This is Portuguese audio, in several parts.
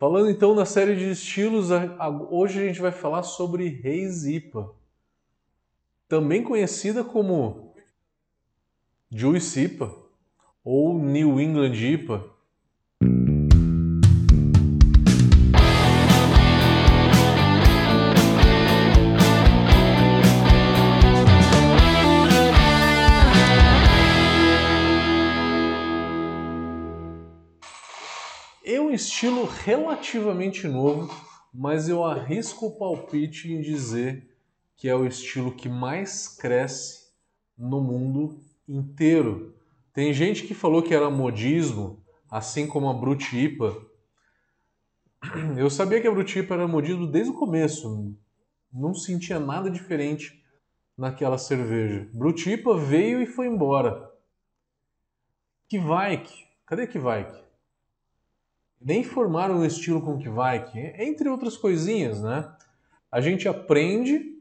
Falando então na série de estilos, hoje a gente vai falar sobre Reis IPA, também conhecida como Juice IPA ou New England IPA. Estilo relativamente novo, mas eu arrisco o palpite em dizer que é o estilo que mais cresce no mundo inteiro. Tem gente que falou que era modismo, assim como a Brut IPA. Eu sabia que a Brut IPA era modismo desde o começo, não sentia nada diferente naquela cerveja. Brut IPA veio e foi embora. Kvaik, cadê Kvaik? Nem formaram um estilo com que vai, entre outras coisinhas, né? A gente aprende,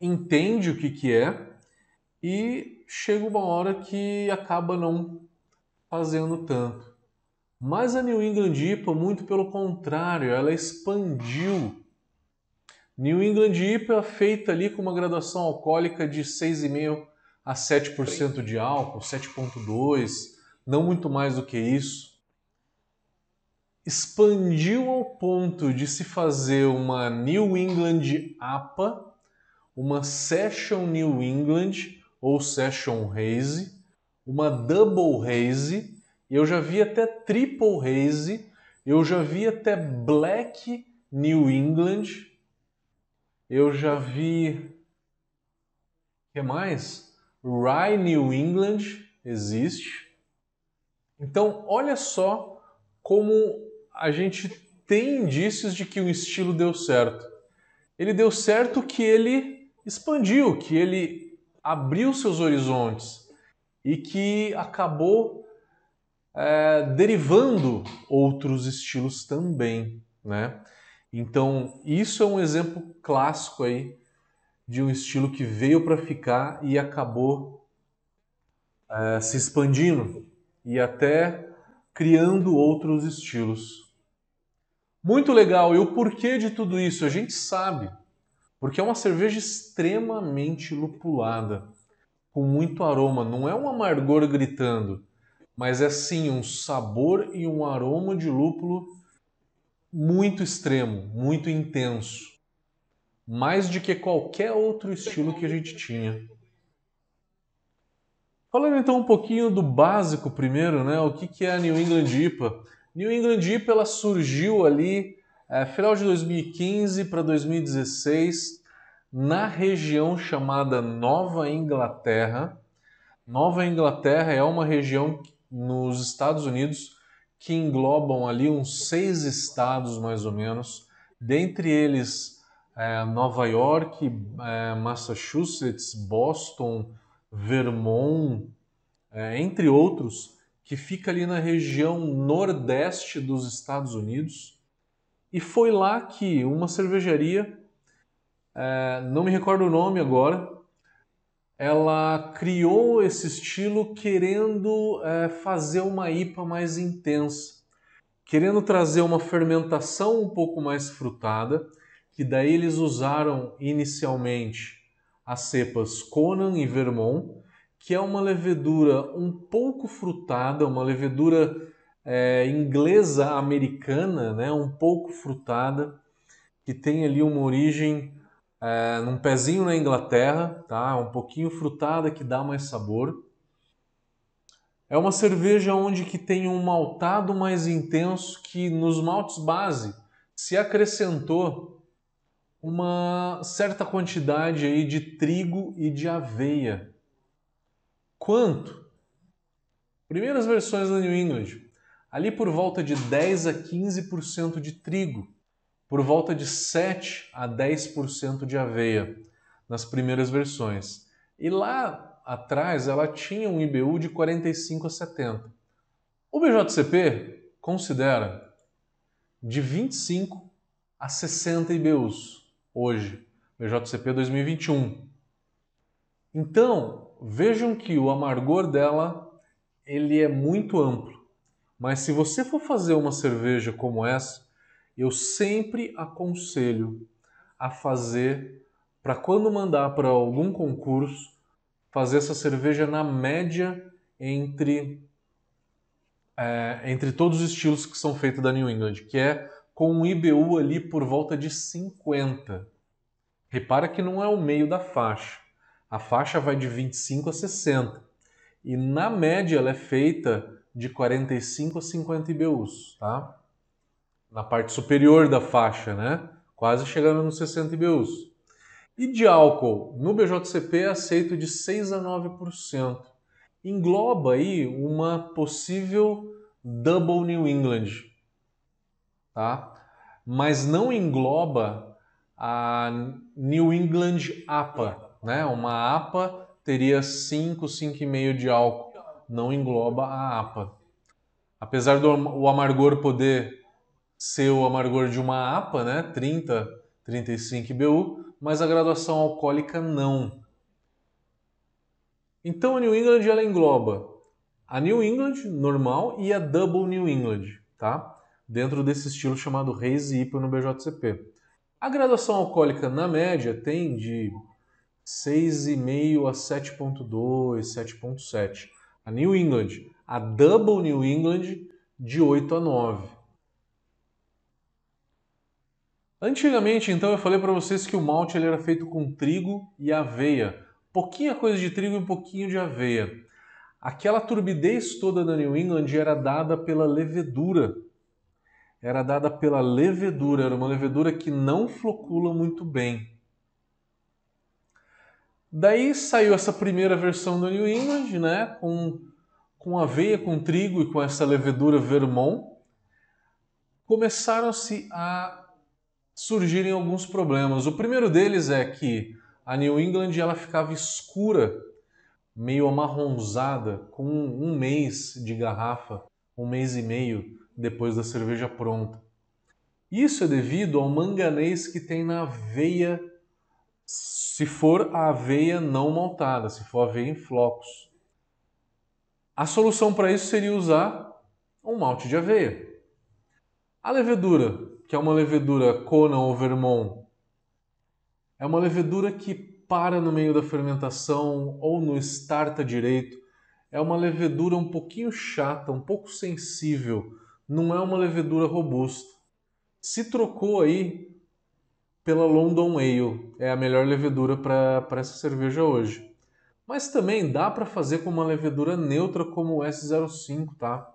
entende o que, que é e chega uma hora que acaba não fazendo tanto. Mas a New England IPA, muito pelo contrário, ela expandiu. New England IPA é feita ali com uma graduação alcoólica de 6,5% a 7% de álcool, 7,2%, não muito mais do que isso expandiu ao ponto de se fazer uma New England APA, uma Session New England ou Session Haze, uma Double Haze, eu já vi até Triple Haze, eu já vi até Black New England, eu já vi. Que mais? Rye New England existe. Então, olha só como a gente tem indícios de que o estilo deu certo. Ele deu certo que ele expandiu, que ele abriu seus horizontes e que acabou é, derivando outros estilos também, né? Então isso é um exemplo clássico aí de um estilo que veio para ficar e acabou é, se expandindo e até criando outros estilos. Muito legal. E o porquê de tudo isso? A gente sabe. Porque é uma cerveja extremamente lupulada, com muito aroma. Não é um amargor gritando, mas é sim um sabor e um aroma de lúpulo muito extremo, muito intenso. Mais do que qualquer outro estilo que a gente tinha. Falando então um pouquinho do básico primeiro, né? O que é a New England IPA? New England IPA ela surgiu ali é, final de 2015 para 2016 na região chamada Nova Inglaterra. Nova Inglaterra é uma região nos Estados Unidos que englobam ali uns seis estados mais ou menos, dentre eles é, Nova York, é, Massachusetts, Boston, Vermont, é, entre outros que fica ali na região nordeste dos Estados Unidos. E foi lá que uma cervejaria, é, não me recordo o nome agora, ela criou esse estilo querendo é, fazer uma IPA mais intensa, querendo trazer uma fermentação um pouco mais frutada, que daí eles usaram inicialmente as cepas Conan e Vermont, que é uma levedura um pouco frutada, uma levedura é, inglesa americana, né, um pouco frutada, que tem ali uma origem é, num pezinho na Inglaterra, tá? Um pouquinho frutada que dá mais sabor. É uma cerveja onde que tem um maltado mais intenso que nos maltes base se acrescentou uma certa quantidade aí de trigo e de aveia. Quanto? Primeiras versões da New England, ali por volta de 10 a 15% de trigo, por volta de 7 a 10% de aveia nas primeiras versões. E lá atrás ela tinha um IBU de 45 a 70. O BJCP considera de 25 a 60 IBUs hoje, BJCP 2021. Então, vejam que o amargor dela ele é muito amplo. Mas se você for fazer uma cerveja como essa, eu sempre aconselho a fazer para quando mandar para algum concurso, fazer essa cerveja na média entre é, entre todos os estilos que são feitos da New England, que é com um IBU ali por volta de 50. Repara que não é o meio da faixa. A faixa vai de 25 a 60. E na média ela é feita de 45 a 50 IBUs, tá? Na parte superior da faixa, né? Quase chegando nos 60 IBUs. E de álcool, no BJCP é aceito de 6 a 9%. Engloba aí uma possível Double New England, tá? Mas não engloba a New England APA, né? Uma APA teria 5, 5,5 de álcool, não engloba a APA. Apesar do o amargor poder ser o amargor de uma APA, né? 30, 35 IBU, mas a graduação alcoólica não. Então a New England ela engloba a New England normal e a Double New England, tá? Dentro desse estilo chamado Hazy IPA no BJCP. A graduação alcoólica na média tem de 6,5 a 7,2, 7,7. A New England, a Double New England de 8 a 9. Antigamente, então, eu falei para vocês que o malte ele era feito com trigo e aveia. Pouquinha coisa de trigo e um pouquinho de aveia. Aquela turbidez toda da New England era dada pela levedura. Era dada pela levedura, era uma levedura que não flocula muito bem. Daí saiu essa primeira versão do New England, né, com, com aveia, com trigo e com essa levedura Vermont. Começaram-se a surgirem alguns problemas. O primeiro deles é que a New England ela ficava escura meio amarronzada, com um mês de garrafa, um mês e meio depois da cerveja pronta. Isso é devido ao manganês que tem na aveia, se for a aveia não maltada, se for aveia em flocos. A solução para isso seria usar um malte de aveia. A levedura, que é uma levedura Conan ou Vermont, é uma levedura que para no meio da fermentação ou no starta direito. É uma levedura um pouquinho chata, um pouco sensível, não é uma levedura robusta. Se trocou aí pela London Ale, é a melhor levedura para essa cerveja hoje. Mas também dá para fazer com uma levedura neutra como o S05, tá?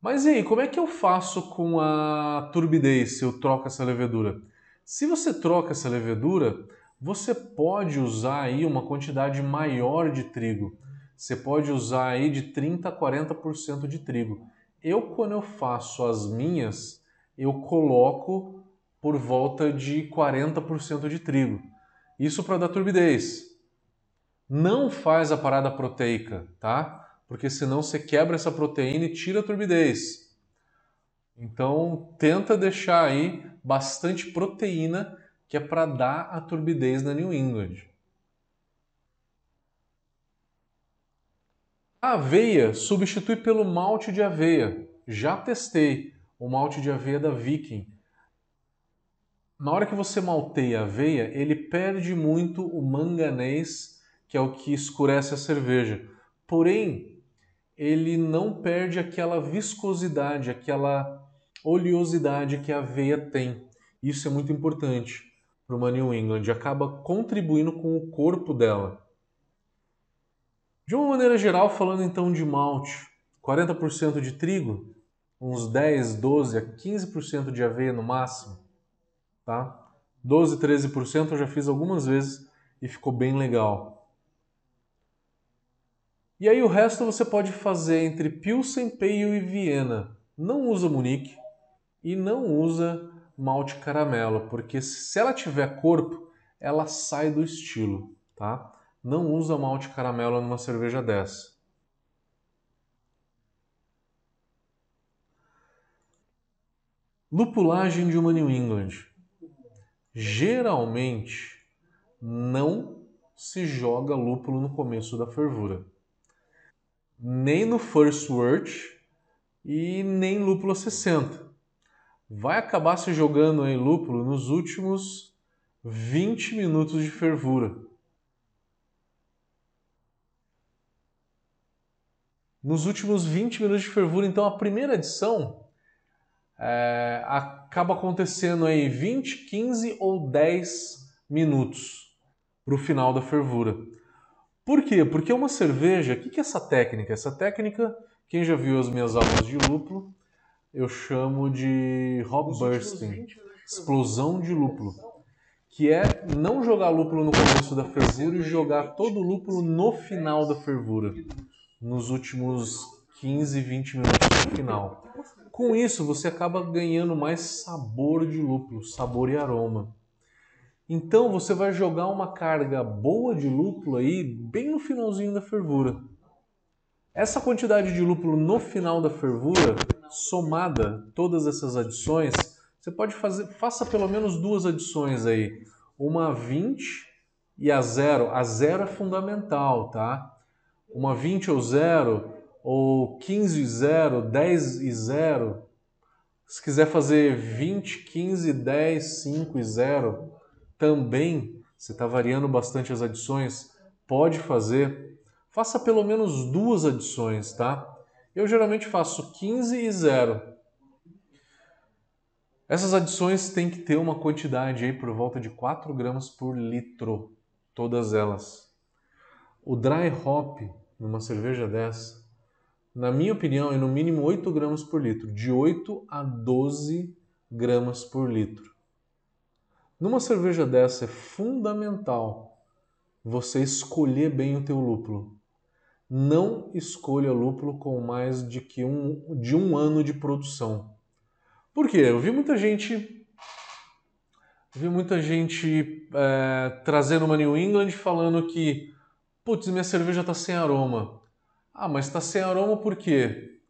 Mas e aí, como é que eu faço com a turbidez se eu troco essa levedura? Se você troca essa levedura, você pode usar aí uma quantidade maior de trigo. Você pode usar aí de 30 a 40% de trigo. Eu, quando eu faço as minhas, eu coloco por volta de 40% de trigo. Isso para dar turbidez. Não faz a parada proteica, tá? Porque senão você quebra essa proteína e tira a turbidez. Então, tenta deixar aí bastante proteína que é para dar a turbidez na New England. A aveia substitui pelo malte de aveia. Já testei o malte de aveia da Viking. Na hora que você malteia a aveia, ele perde muito o manganês, que é o que escurece a cerveja. Porém, ele não perde aquela viscosidade, aquela oleosidade que a aveia tem. Isso é muito importante para uma New England, acaba contribuindo com o corpo dela. De uma maneira geral, falando então de malte, 40% de trigo, uns 10, 12 a 15% de aveia no máximo, tá? 12, 13% eu já fiz algumas vezes e ficou bem legal. E aí o resto você pode fazer entre Pilsen, Pale e Viena. Não usa Munique e não usa malte caramelo, porque se ela tiver corpo, ela sai do estilo, tá? Não usa malte caramelo numa cerveja dessa. Lupulagem de uma New England. Geralmente não se joga lúpulo no começo da fervura. Nem no first wort e nem lúpulo 60 vai acabar se jogando em lúpulo nos últimos 20 minutos de fervura. Nos últimos 20 minutos de fervura, então a primeira adição é, acaba acontecendo aí 20, 15 ou 10 minutos para o final da fervura. Por quê? Porque uma cerveja, o que, que é essa técnica? Essa técnica, quem já viu as minhas aulas de lúpulo, eu chamo de hop bursting, explosão de lúpulo, que é não jogar lúpulo no começo da fervura e jogar todo o lúpulo no final da fervura, nos últimos 15, 20 minutos do final. Com isso, você acaba ganhando mais sabor de lúpulo, sabor e aroma. Então, você vai jogar uma carga boa de lúpulo aí bem no finalzinho da fervura. Essa quantidade de lúpulo no final da fervura, somada todas essas adições, você pode fazer, faça pelo menos duas adições aí, uma 20 e a zero. A zero é fundamental, tá? Uma 20 ou zero, ou 15 e 0, 10 e 0. Se quiser fazer 20, 15, 10, 5 e 0, também, você está variando bastante as adições, pode fazer. Faça pelo menos duas adições, tá? Eu geralmente faço 15 e 0. Essas adições têm que ter uma quantidade aí por volta de 4 gramas por litro, todas elas. O dry hop numa cerveja dessa na minha opinião, é no mínimo 8 gramas por litro, de 8 a 12 gramas por litro. Numa cerveja dessa é fundamental você escolher bem o teu lúpulo. Não escolha lúpulo com mais de que um, de um ano de produção. Por quê? Eu vi muita gente vi muita gente é, trazendo uma New England falando que putz, minha cerveja está sem aroma. Ah, mas está sem aroma por quê?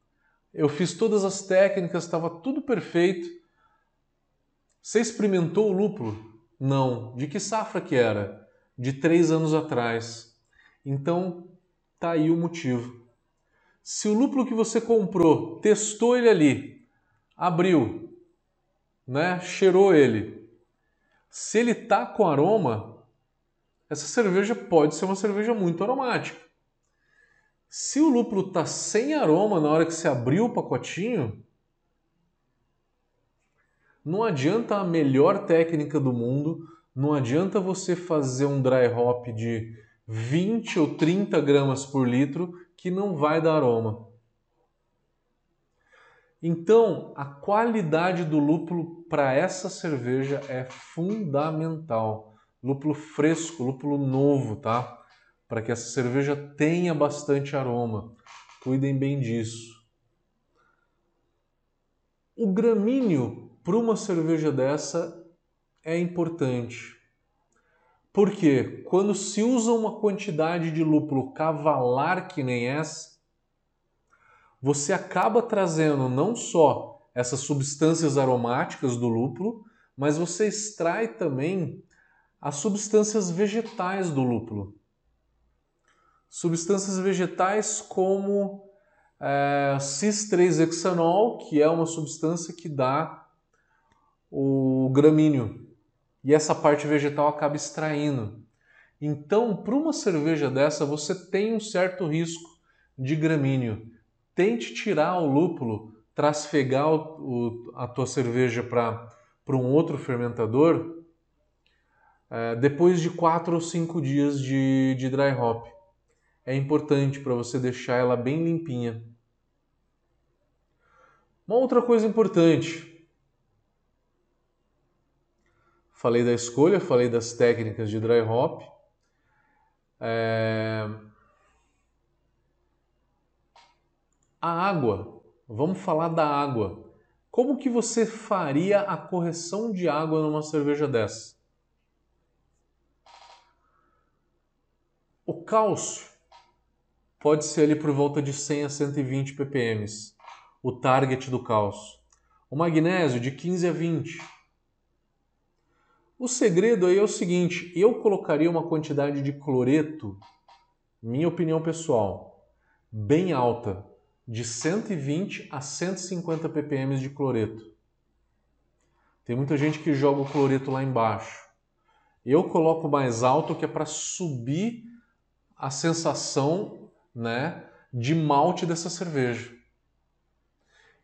Eu fiz todas as técnicas, estava tudo perfeito. Você experimentou o lúpulo? Não. De que safra que era? De três anos atrás. Então, tá aí o motivo. Se o lúpulo que você comprou, testou ele ali, abriu, né? Cheirou ele. Se ele tá com aroma, essa cerveja pode ser uma cerveja muito aromática. Se o lúpulo está sem aroma na hora que você abriu o pacotinho, não adianta a melhor técnica do mundo, não adianta você fazer um dry hop de 20 ou 30 gramas por litro que não vai dar aroma. Então, a qualidade do lúpulo para essa cerveja é fundamental. Lúpulo fresco, lúpulo novo, tá? Para que essa cerveja tenha bastante aroma. Cuidem bem disso. O gramíneo para uma cerveja dessa é importante. Porque quando se usa uma quantidade de lúpulo cavalar que nem essa, você acaba trazendo não só essas substâncias aromáticas do lúpulo, mas você extrai também as substâncias vegetais do lúpulo substâncias vegetais como é, cis-3-hexanol, que é uma substância que dá o gramíneo. E essa parte vegetal acaba extraindo. Então, para uma cerveja dessa, você tem um certo risco de gramíneo. Tente tirar o lúpulo, trasfegar o, a tua cerveja para um outro fermentador é, depois de 4 ou 5 dias de, de dry hop é importante para você deixar ela bem limpinha. Uma outra coisa importante. Falei da escolha, falei das técnicas de dry hop. É... A água. Vamos falar da água. Como que você faria a correção de água numa cerveja dessa? O cálcio pode ser ali por volta de 100 a 120 ppm, o target do cálcio. O magnésio de 15 a 20. O segredo aí é o seguinte, eu colocaria uma quantidade de cloreto, minha opinião pessoal, bem alta, de 120 a 150 ppm de cloreto. Tem muita gente que joga o cloreto lá embaixo. Eu coloco mais alto que é para subir a sensação, né, de malte dessa cerveja.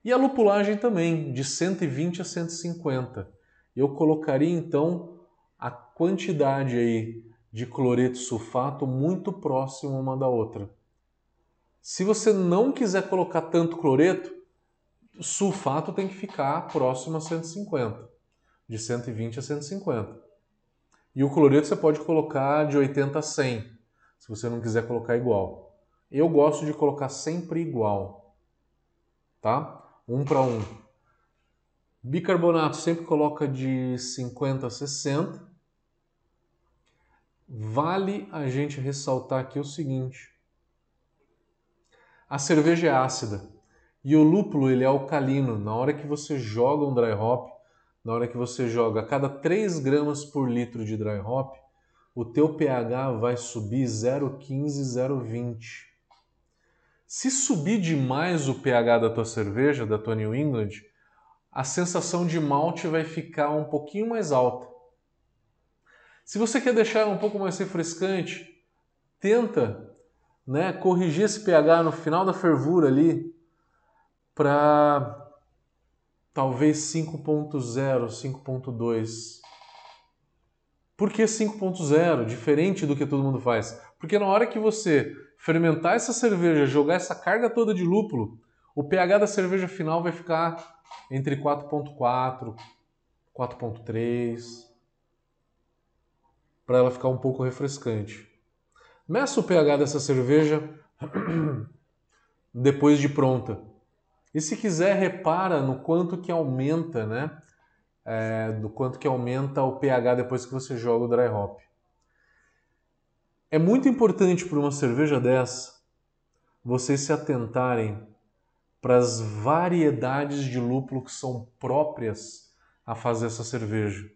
E a lupulagem também, de 120 a 150. Eu colocaria então a quantidade aí de cloreto sulfato muito próximo uma da outra. Se você não quiser colocar tanto cloreto, sulfato tem que ficar próximo a 150, de 120 a 150. E o cloreto você pode colocar de 80 a 100, se você não quiser colocar igual. Eu gosto de colocar sempre igual, tá? Um para um. Bicarbonato sempre coloca de 50 a 60. Vale a gente ressaltar aqui o seguinte: a cerveja é ácida e o lúpulo ele é alcalino. Na hora que você joga um dry hop, na hora que você joga a cada 3 gramas por litro de dry hop, o teu pH vai subir 0,15, 0,20. Se subir demais o pH da tua cerveja, da tua New England, a sensação de malte vai ficar um pouquinho mais alta. Se você quer deixar um pouco mais refrescante, tenta né, corrigir esse pH no final da fervura ali para talvez 5.0, 5.2. Por que 5.0? Diferente do que todo mundo faz. Porque na hora que você fermentar essa cerveja, jogar essa carga toda de lúpulo, o pH da cerveja final vai ficar entre 4.4, 4.3 para ela ficar um pouco refrescante. Meça o pH dessa cerveja depois de pronta. E se quiser, repara no quanto que aumenta, né? É, do quanto que aumenta o pH depois que você joga o dry hop. É muito importante para uma cerveja dessa vocês se atentarem para as variedades de lúpulo que são próprias a fazer essa cerveja.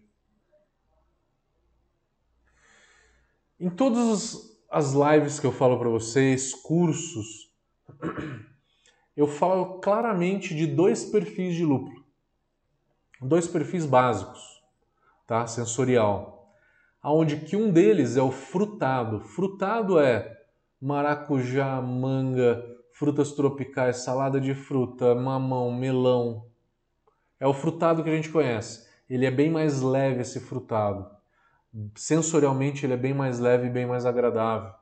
Em todas as lives que eu falo para vocês, cursos, eu falo claramente de dois perfis de lúpulo. Dois perfis básicos, tá? Sensorial. Aonde que um deles é o frutado. Frutado é maracujá, manga, frutas tropicais, salada de fruta, mamão, melão. É o frutado que a gente conhece. Ele é bem mais leve esse frutado sensorialmente ele é bem mais leve e bem mais agradável.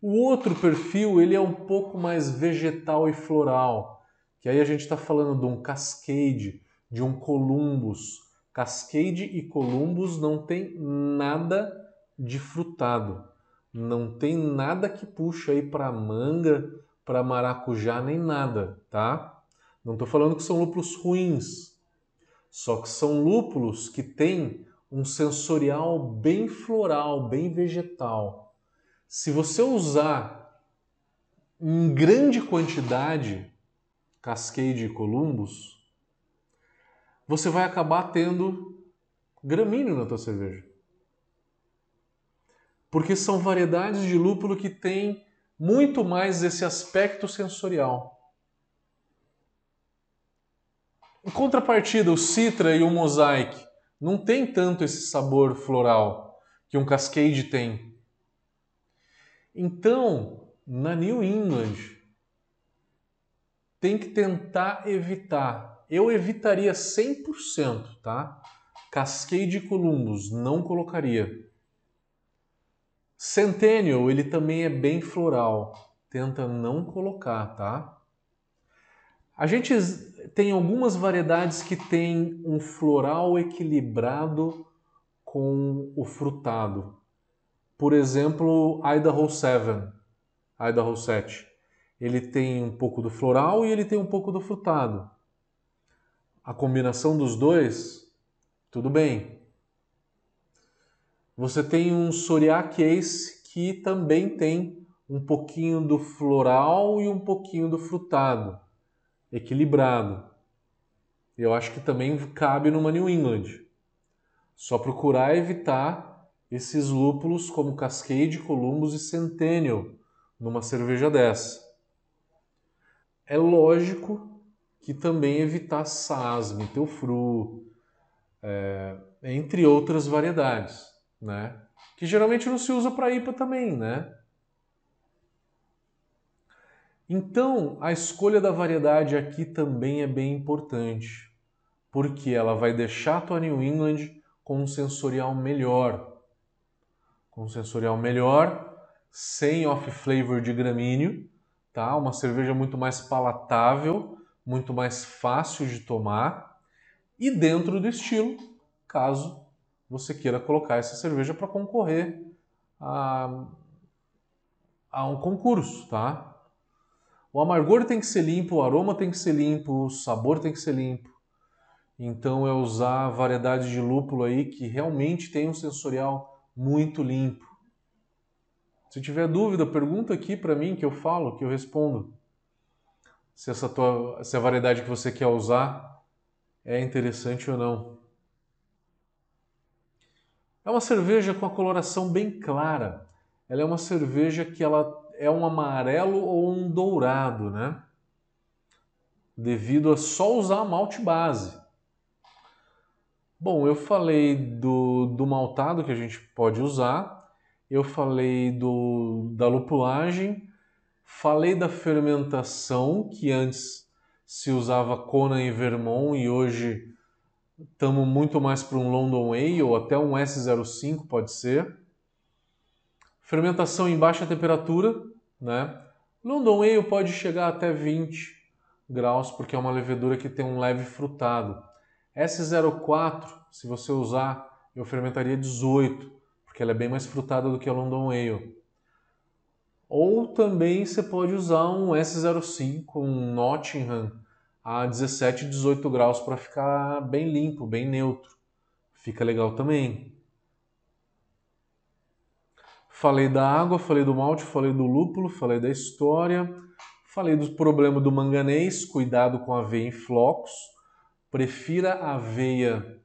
O outro perfil ele é um pouco mais vegetal e floral, que aí a gente está falando de um cascade, de um columbus. Cascade e columbus não tem nada de frutado, não tem nada que puxa aí para manga, para maracujá nem nada, tá? Não estou falando que são lúpulos ruins, só que são lúpulos que têm um sensorial bem floral, bem vegetal. Se você usar em grande quantidade Cascade e Columbus, você vai acabar tendo gramíneo na tua cerveja. Porque são variedades de lúpulo que têm muito mais esse aspecto sensorial. Em contrapartida, o Citra e o Mosaic não tem tanto esse sabor floral que um Cascade tem. Então, na New England, tem que tentar evitar. Eu evitaria 100%, tá? Cascade Columbus, não colocaria. Centennial, ele também é bem floral. Tenta não colocar, tá? A gente tem algumas variedades que têm um floral equilibrado com o frutado. Por exemplo, Idaho 7, Idaho 7. Ele tem um pouco do floral e ele tem um pouco do frutado. A combinação dos dois, tudo bem. Você tem um Soriac Ace que também tem um pouquinho do floral e um pouquinho do frutado equilibrado. Eu acho que também cabe numa New England. Só procurar evitar esses lúpulos como Cascade, Columbus e Centennial numa cerveja dessa. É lógico que também evitar Saz, Mittelfru, é, entre outras variedades, né? Que geralmente não se usa para IPA também, né? Então, a escolha da variedade aqui também é bem importante, porque ela vai deixar a tua New England com um sensorial melhor. Com um sensorial melhor, sem off-flavor de gramíneo, tá? Uma cerveja muito mais palatável, muito mais fácil de tomar e dentro do estilo, caso você queira colocar essa cerveja para concorrer a, a um concurso, tá? O amargor tem que ser limpo, o aroma tem que ser limpo, o sabor tem que ser limpo. Então é usar variedade de lúpulo aí que realmente tem um sensorial muito limpo. Se tiver dúvida, pergunta aqui para mim que eu falo, que eu respondo. Se essa tua, se a variedade que você quer usar é interessante ou não. É uma cerveja com a coloração bem clara. Ela é uma cerveja que ela é um amarelo ou um dourado, né? Devido a só usar malte base. Bom, eu falei do, do maltado que a gente pode usar, eu falei do, da lupulagem, falei da fermentação, que antes se usava Kona e Vermont e hoje estamos muito mais para um London Ale ou até um S05 pode ser. Fermentação em baixa temperatura, né? London Ale pode chegar até 20 graus, porque é uma levedura que tem um leve frutado. S04, se você usar, eu fermentaria 18, porque ela é bem mais frutada do que a London Ale. Ou também você pode usar um S05, um Nottingham a 17, 18 graus para ficar bem limpo, bem neutro. Fica legal também. Falei da água, falei do malte, falei do lúpulo, falei da história, falei do problema do manganês, cuidado com a aveia em flocos. Prefira aveia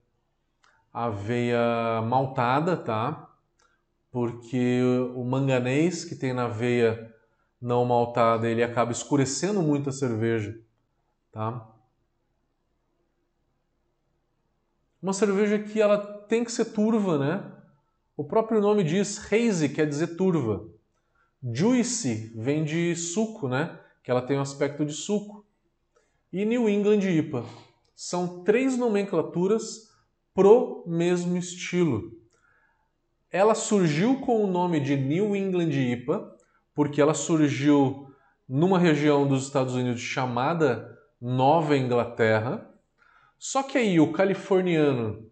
aveia maltada, tá? Porque o manganês que tem na aveia não maltada, ele acaba escurecendo muito a cerveja, tá? Uma cerveja que ela tem que ser turva, né? O próprio nome diz hazy, quer dizer turva. Juicy vem de suco, né? Que ela tem um aspecto de suco. E New England IPA. São três nomenclaturas pro mesmo estilo. Ela surgiu com o nome de New England IPA, porque ela surgiu numa região dos Estados Unidos chamada Nova Inglaterra. Só que aí o californiano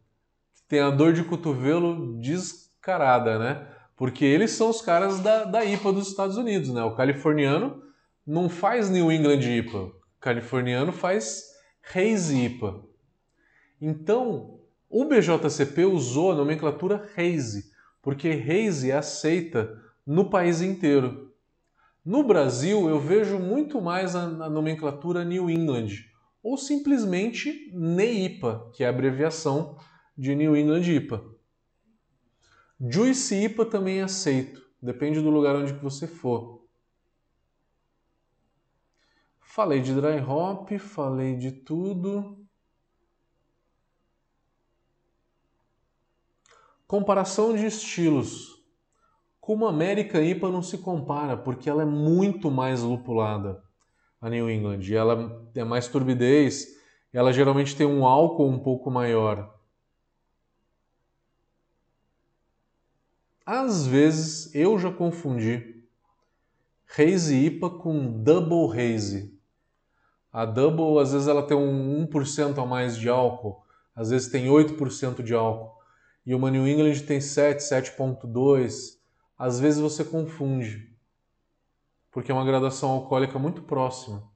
tem a dor de cotovelo diz carada, né? Porque eles são os caras da, da IPA dos Estados Unidos, né? O californiano não faz New England IPA, o californiano faz Hazy IPA. Então, o BJCP usou a nomenclatura Hazy, porque Hazy é aceita no país inteiro. No Brasil, eu vejo muito mais a, a nomenclatura New England, ou simplesmente NEIPA, que é a abreviação de New England IPA. Juice IPA também é aceito, depende do lugar onde que você for. Falei de dry hop, falei de tudo. Comparação de estilos. Com uma América IPA não se compara, porque ela é muito mais lupulada, a New England. Ela é mais turbidez, ela geralmente tem um álcool um pouco maior. Às vezes eu já confundi Haze IPA com Double Haze. A Double, às vezes, ela tem um 1% a mais de álcool, às vezes tem 8% de álcool. E uma New England tem 7, 7.2. Às vezes você confunde, porque é uma graduação alcoólica muito próxima.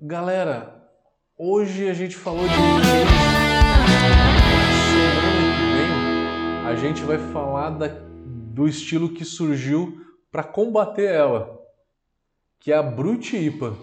Galera, Hoje a gente falou de a gente vai falar da, do estilo que surgiu para combater ela, que é a Brute IPA.